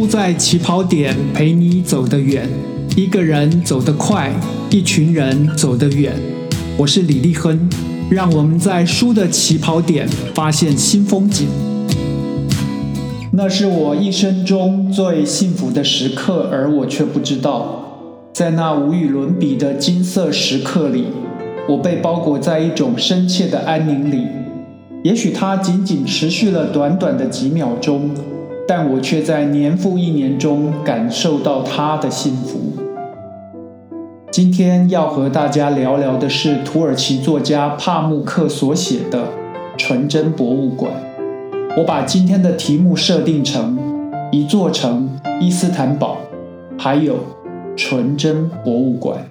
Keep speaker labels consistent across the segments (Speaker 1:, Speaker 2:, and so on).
Speaker 1: 输在起跑点，陪你走得远。一个人走得快，一群人走得远。我是李立亨，让我们在输的起跑点发现新风景。那是我一生中最幸福的时刻，而我却不知道，在那无与伦比的金色时刻里，我被包裹在一种深切的安宁里。也许它仅仅持续了短短的几秒钟。但我却在年复一年中感受到他的幸福。今天要和大家聊聊的是土耳其作家帕慕克所写的《纯真博物馆》。我把今天的题目设定成一座城、伊斯坦堡，还有纯真博物馆。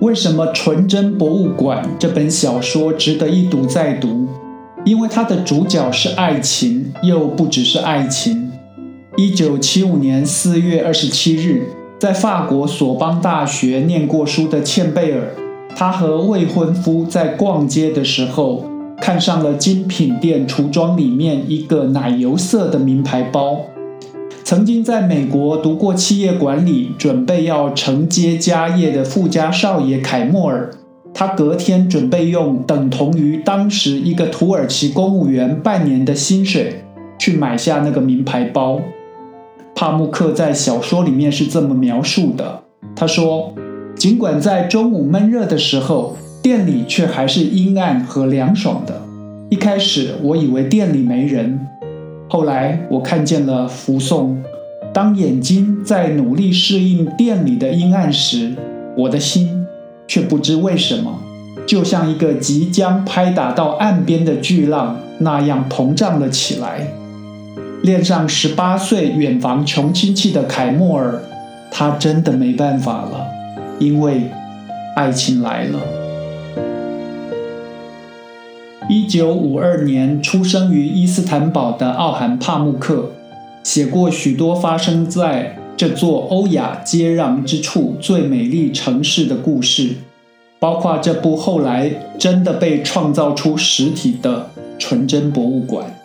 Speaker 1: 为什么《纯真博物馆》这本小说值得一读再读？因为它的主角是爱情，又不只是爱情。一九七五年四月二十七日，在法国索邦大学念过书的茜贝尔，她和未婚夫在逛街的时候，看上了精品店橱窗里面一个奶油色的名牌包。曾经在美国读过企业管理，准备要承接家业的富家少爷凯莫尔。他隔天准备用等同于当时一个土耳其公务员半年的薪水去买下那个名牌包。帕慕克在小说里面是这么描述的：他说，尽管在中午闷热的时候，店里却还是阴暗和凉爽的。一开始我以为店里没人，后来我看见了福颂。当眼睛在努力适应店里的阴暗时，我的心。却不知为什么，就像一个即将拍打到岸边的巨浪那样膨胀了起来。恋上十八岁远房穷亲戚的凯莫尔，他真的没办法了，因为爱情来了。一九五二年出生于伊斯坦堡的奥罕帕慕克，写过许多发生在。这座欧亚接壤之处最美丽城市的故事，包括这部后来真的被创造出实体的纯真博物馆。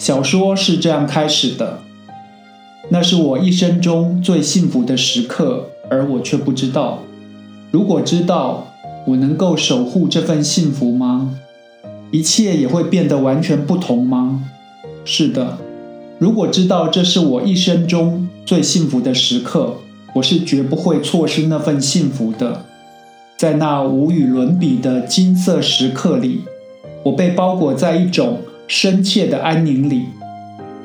Speaker 1: 小说是这样开始的：那是我一生中最幸福的时刻，而我却不知道。如果知道，我能够守护这份幸福吗？一切也会变得完全不同吗？是的。如果知道这是我一生中最幸福的时刻，我是绝不会错失那份幸福的。在那无与伦比的金色时刻里，我被包裹在一种深切的安宁里。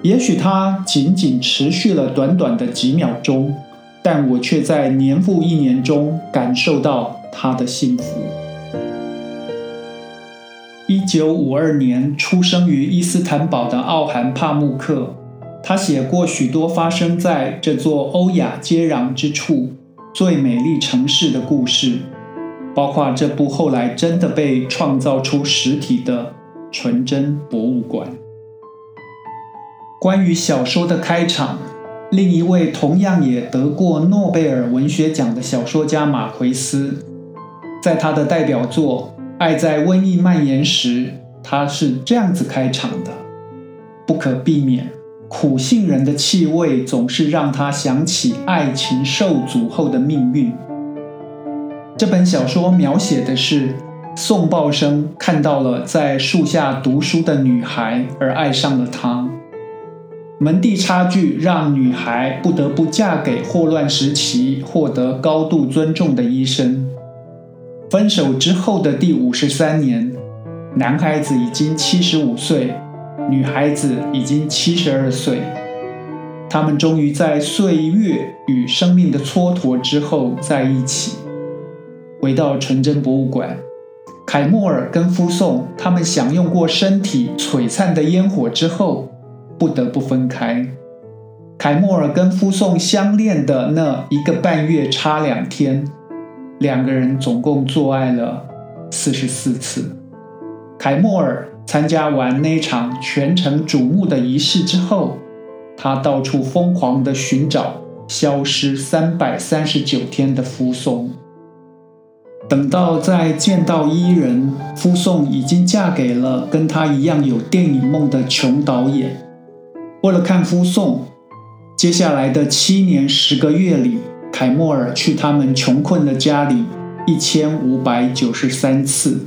Speaker 1: 也许它仅仅持续了短短的几秒钟，但我却在年复一年中感受到它的幸福。一九五二年出生于伊斯坦堡的奥罕帕慕克。他写过许多发生在这座欧亚接壤之处最美丽城市的故事，包括这部后来真的被创造出实体的纯真博物馆。关于小说的开场，另一位同样也得过诺贝尔文学奖的小说家马奎斯，在他的代表作《爱在瘟疫蔓延时》，他是这样子开场的：不可避免。苦杏仁的气味总是让他想起爱情受阻后的命运。这本小说描写的是送报生看到了在树下读书的女孩而爱上了她。门第差距让女孩不得不嫁给霍乱时期获得高度尊重的医生。分手之后的第五十三年，男孩子已经七十五岁。女孩子已经七十二岁，他们终于在岁月与生命的蹉跎之后在一起。回到纯真博物馆，凯莫尔跟夫颂他们享用过身体璀璨的烟火之后，不得不分开。凯莫尔跟夫颂相恋的那一个半月差两天，两个人总共做爱了四十四次。凯莫尔。参加完那场全城瞩目的仪式之后，他到处疯狂地寻找消失三百三十九天的夫颂。等到再见到伊人，夫颂已经嫁给了跟他一样有电影梦的穷导演。为了看夫颂，接下来的七年十个月里，凯莫尔去他们穷困的家里一千五百九十三次。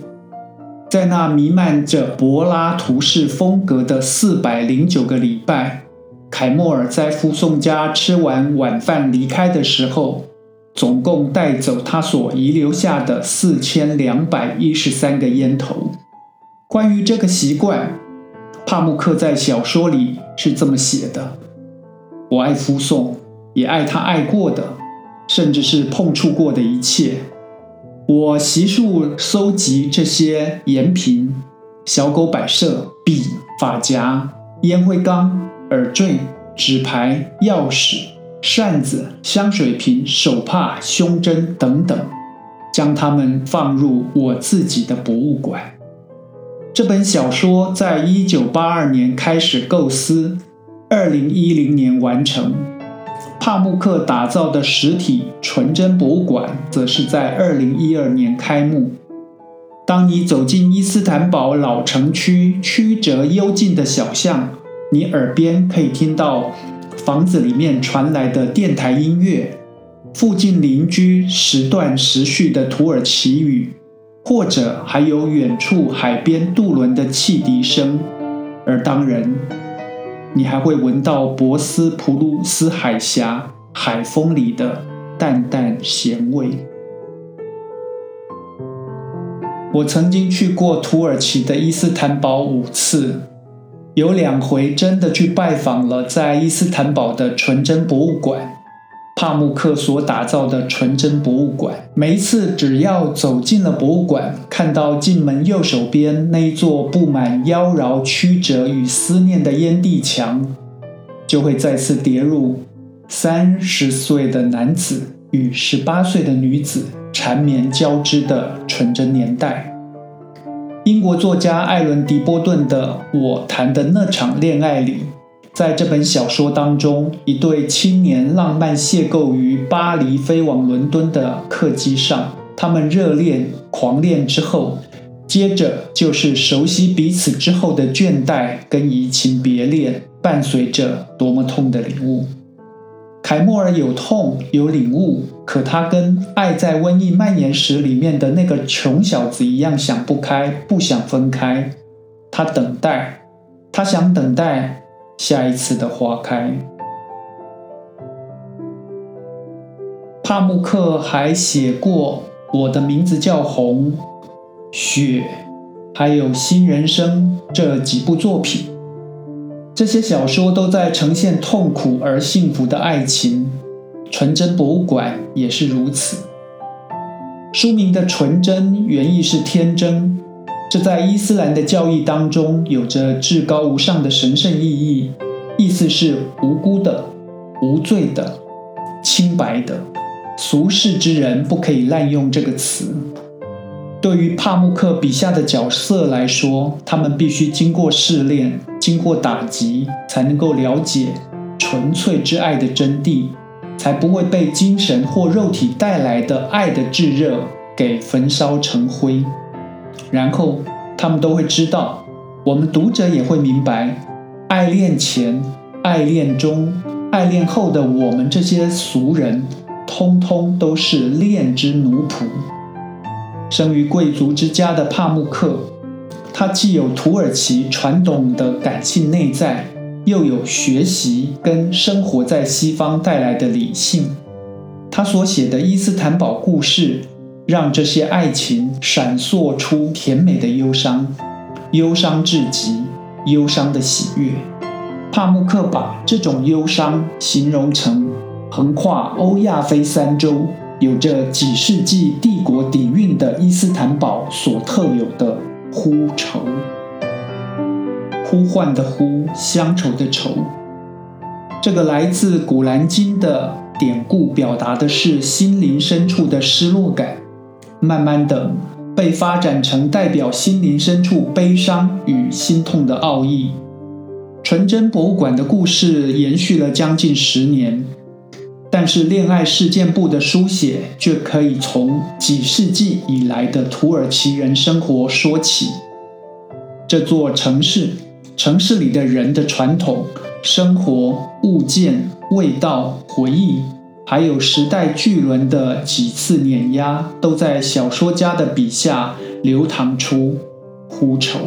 Speaker 1: 在那弥漫着柏拉图式风格的四百零九个礼拜，凯莫尔在夫送家吃完晚饭离开的时候，总共带走他所遗留下的四千两百一十三个烟头。关于这个习惯，帕慕克在小说里是这么写的：“我爱夫送，也爱他爱过的，甚至是碰触过的一切。”我悉数搜集这些盐瓶、小狗摆设、笔、发夹、烟灰缸、耳坠、纸牌、钥匙、扇子、香水瓶、手帕、胸针等等，将它们放入我自己的博物馆。这本小说在一九八二年开始构思，二零一零年完成。帕慕克打造的实体纯真博物馆，则是在二零一二年开幕。当你走进伊斯坦堡老城区曲折幽静的小巷，你耳边可以听到房子里面传来的电台音乐，附近邻居时断时续的土耳其语，或者还有远处海边渡轮的汽笛声，而当然。你还会闻到博斯普鲁斯海峡海风里的淡淡咸味。我曾经去过土耳其的伊斯坦堡五次，有两回真的去拜访了在伊斯坦堡的纯真博物馆。帕慕克所打造的纯真博物馆，每一次只要走进了博物馆，看到进门右手边那一座布满妖娆曲折与思念的烟蒂墙，就会再次跌入三十岁的男子与十八岁的女子缠绵交织的纯真年代。英国作家艾伦·迪波顿的《我谈的那场恋爱》里。在这本小说当中，一对青年浪漫邂逅于巴黎飞往伦敦的客机上，他们热恋狂恋之后，接着就是熟悉彼此之后的倦怠跟移情别恋，伴随着多么痛的领悟。凯莫尔有痛有领悟，可他跟《爱在瘟疫蔓延时》里面的那个穷小子一样，想不开，不想分开。他等待，他想等待。下一次的花开。帕慕克还写过《我的名字叫红》《雪》，还有《新人生》这几部作品。这些小说都在呈现痛苦而幸福的爱情。纯真博物馆也是如此。书名的“纯真”原意是天真。这在伊斯兰的教义当中有着至高无上的神圣意义，意思是无辜的、无罪的、清白的。俗世之人不可以滥用这个词。对于帕慕克笔下的角色来说，他们必须经过试炼、经过打击，才能够了解纯粹之爱的真谛，才不会被精神或肉体带来的爱的炙热给焚烧成灰。然后他们都会知道，我们读者也会明白，爱恋前、爱恋中、爱恋后的我们这些俗人，通通都是恋之奴仆。生于贵族之家的帕慕克，他既有土耳其传统的感性内在，又有学习跟生活在西方带来的理性。他所写的伊斯坦堡故事。让这些爱情闪烁出甜美的忧伤，忧伤至极，忧伤的喜悦。帕慕克把这种忧伤形容成横跨欧亚非三洲、有着几世纪帝国底蕴的伊斯坦堡所特有的呼愁。呼唤的呼，乡愁的愁。这个来自《古兰经》的典故，表达的是心灵深处的失落感。慢慢的被发展成代表心灵深处悲伤与心痛的奥义。纯真博物馆的故事延续了将近十年，但是恋爱事件簿的书写却可以从几世纪以来的土耳其人生活说起。这座城市，城市里的人的传统，生活、物件、味道、回忆，还有时代巨轮的几次碾压，都在小说家的笔下流淌出呼愁。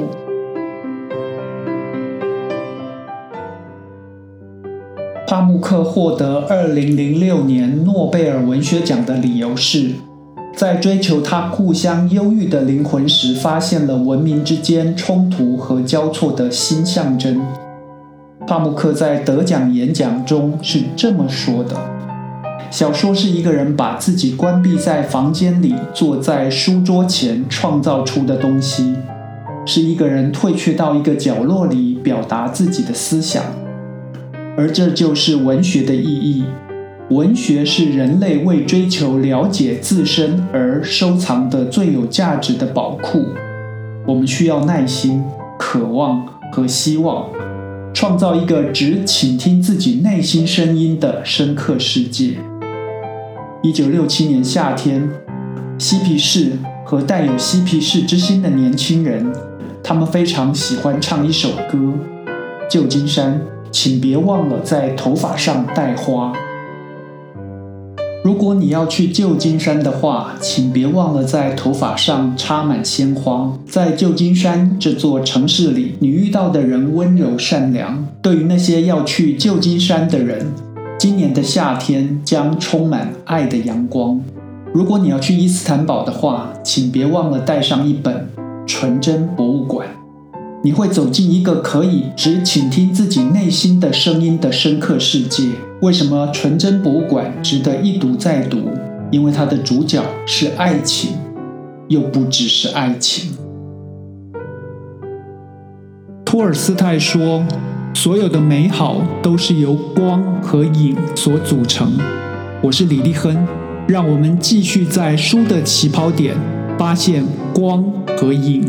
Speaker 1: 帕慕克获得2006年诺贝尔文学奖的理由是，在追求他故乡忧郁的灵魂时，发现了文明之间冲突和交错的新象征。帕慕克在得奖演讲中是这么说的：“小说是一个人把自己关闭在房间里，坐在书桌前创造出的东西，是一个人退却到一个角落里表达自己的思想。而这就是文学的意义。文学是人类为追求了解自身而收藏的最有价值的宝库。我们需要耐心、渴望和希望。”创造一个只倾听自己内心声音的深刻世界。一九六七年夏天，嬉皮士和带有嬉皮士之心的年轻人，他们非常喜欢唱一首歌：“旧金山，请别忘了在头发上戴花。”如果你要去旧金山的话，请别忘了在头发上插满鲜花。在旧金山这座城市里，你遇到的人温柔善良。对于那些要去旧金山的人，今年的夏天将充满爱的阳光。如果你要去伊斯坦堡的话，请别忘了带上一本《纯真博物馆》。你会走进一个可以只倾听自己内心的声音的深刻世界。为什么纯真博物馆值得一读再读？因为它的主角是爱情，又不只是爱情。托尔斯泰说：“所有的美好都是由光和影所组成。”我是李立亨，让我们继续在书的起跑点发现光和影。